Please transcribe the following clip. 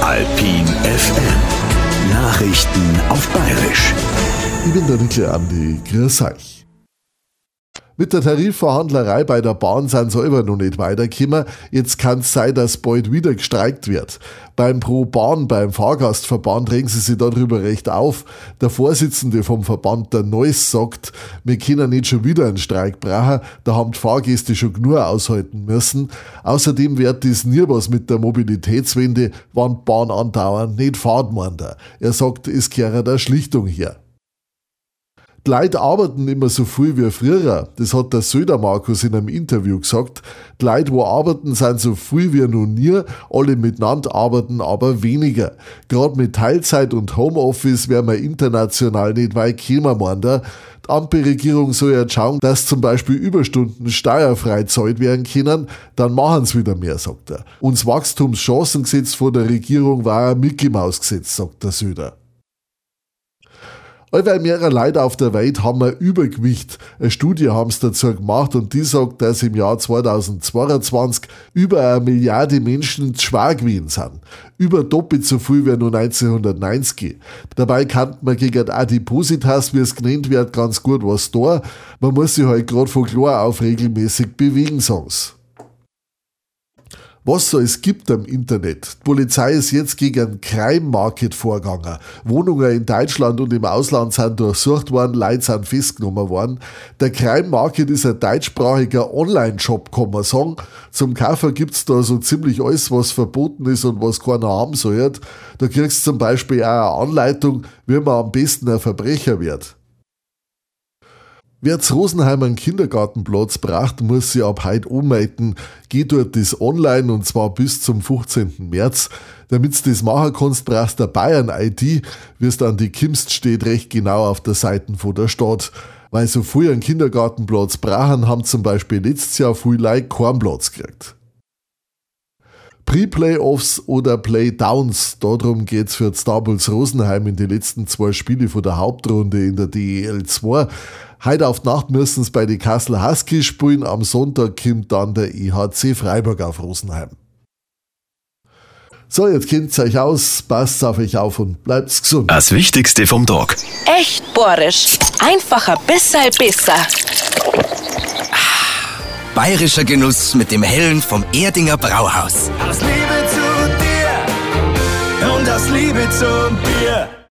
Alpin FM. Nachrichten auf Bayerisch. Ich bin der Nickel Andi. Grüß euch. Mit der Tarifverhandlerei bei der Bahn sind sie immer noch nicht weitergekommen. Jetzt kann es sein, dass bald wieder gestreikt wird. Beim Pro Bahn, beim Fahrgastverband regen sie sich darüber recht auf. Der Vorsitzende vom Verband, der Neuss, sagt, wir können nicht schon wieder einen Streik brauchen, da haben die Fahrgäste schon genug aushalten müssen. Außerdem wird das nie was mit der Mobilitätswende, wann Bahn andauern, nicht fahrt Er sagt, es gehört der Schlichtung her. Die Leute arbeiten immer so viel wie früher. Das hat der Söder Markus in einem Interview gesagt. Die Leute, wo arbeiten, sind so viel wie noch nie. Alle miteinander arbeiten aber weniger. Gerade mit Teilzeit und Homeoffice werden wir international nicht weit kommen, meint er. Die Ampelregierung soll ja schauen, dass zum Beispiel Überstunden steuerfrei zahlt werden können, dann machen sie wieder mehr, sagt er. Und das Wachstumschancengesetz von der Regierung war ein Mickey-Maus-Gesetz, sagt der Söder. Allweil mehrere Leute auf der Welt haben ein Übergewicht. Eine Studie haben sie dazu gemacht und die sagt, dass im Jahr 2022 über eine Milliarde Menschen schwer gewesen sind. Über doppelt so viel wie nur 1990. Dabei kann man gegen Adipositas, wie es genannt wird, ganz gut was da. Man muss sich halt gerade von klar auf regelmäßig bewegen, sagen was so es gibt am Internet. Die Polizei ist jetzt gegen einen Crime Market vorgegangen. Wohnungen in Deutschland und im Ausland sind durchsucht worden, Leute sind festgenommen worden. Der Crime Market ist ein deutschsprachiger Online-Shop, kann man sagen. Zum Kaufen gibt's da so ziemlich alles, was verboten ist und was keiner haben soll. Da kriegst du zum Beispiel auch eine Anleitung, wie man am besten ein Verbrecher wird. Wer zu Rosenheim einen Kindergartenplatz braucht, muss sich ab heute ummelden. Geht dort das online und zwar bis zum 15. März. Damit du das machen kannst, brauchst du Bayern-ID, wie es dann die Kimst steht, recht genau auf der Seite von der Stadt. Weil so viel einen Kindergartenplatz brauchen, haben zum Beispiel letztes Jahr viel Leute keinen Platz gekriegt. Pre-Playoffs oder Playdowns. Darum geht's für Star Bulls Rosenheim in die letzten zwei Spiele von der Hauptrunde in der DEL 2. Heute auf Nacht müssen sie bei den Kassel Huskies spielen. Am Sonntag kommt dann der IHC Freiburg auf Rosenheim. So, jetzt kennt ihr euch aus, passt auf euch auf und bleibt gesund. Das Wichtigste vom Tag. Echt bohrisch. Einfach ein bisschen besser. Bayerischer Genuss mit dem Hellen vom Erdinger Brauhaus. Aus Liebe zu dir und aus Liebe zum Bier.